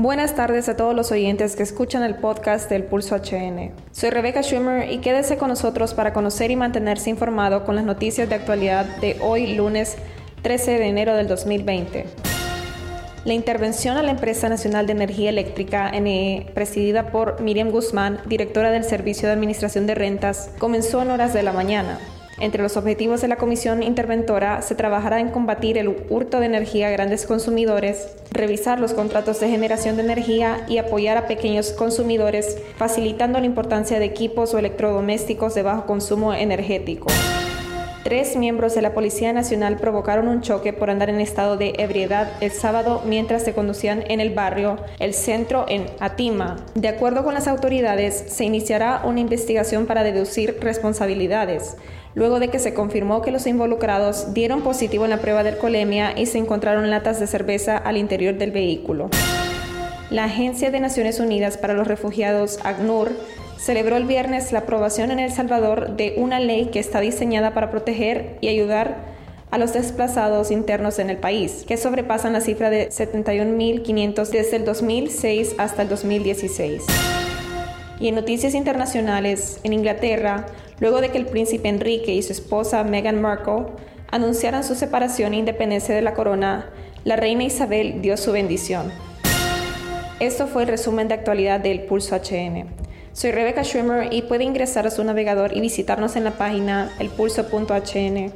Buenas tardes a todos los oyentes que escuchan el podcast del Pulso HN. Soy Rebecca Schumer y quédese con nosotros para conocer y mantenerse informado con las noticias de actualidad de hoy, lunes 13 de enero del 2020. La intervención a la Empresa Nacional de Energía Eléctrica, NE, presidida por Miriam Guzmán, directora del Servicio de Administración de Rentas, comenzó en horas de la mañana. Entre los objetivos de la comisión interventora se trabajará en combatir el hurto de energía a grandes consumidores, revisar los contratos de generación de energía y apoyar a pequeños consumidores, facilitando la importancia de equipos o electrodomésticos de bajo consumo energético. Tres miembros de la Policía Nacional provocaron un choque por andar en estado de ebriedad el sábado mientras se conducían en el barrio El Centro en Atima. De acuerdo con las autoridades, se iniciará una investigación para deducir responsabilidades, luego de que se confirmó que los involucrados dieron positivo en la prueba de alcoholemia y se encontraron latas de cerveza al interior del vehículo. La Agencia de Naciones Unidas para los Refugiados, ACNUR, celebró el viernes la aprobación en El Salvador de una ley que está diseñada para proteger y ayudar a los desplazados internos en el país, que sobrepasan la cifra de 71.500 desde el 2006 hasta el 2016. Y en noticias internacionales, en Inglaterra, luego de que el príncipe Enrique y su esposa Meghan Markle anunciaran su separación e independencia de la corona, la reina Isabel dio su bendición. Esto fue el resumen de actualidad del Pulso HN. Soy Rebecca Schwimmer y puede ingresar a su navegador y visitarnos en la página elpulso.hn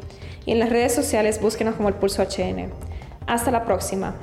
y en las redes sociales búsquenos como el Pulso HN. Hasta la próxima.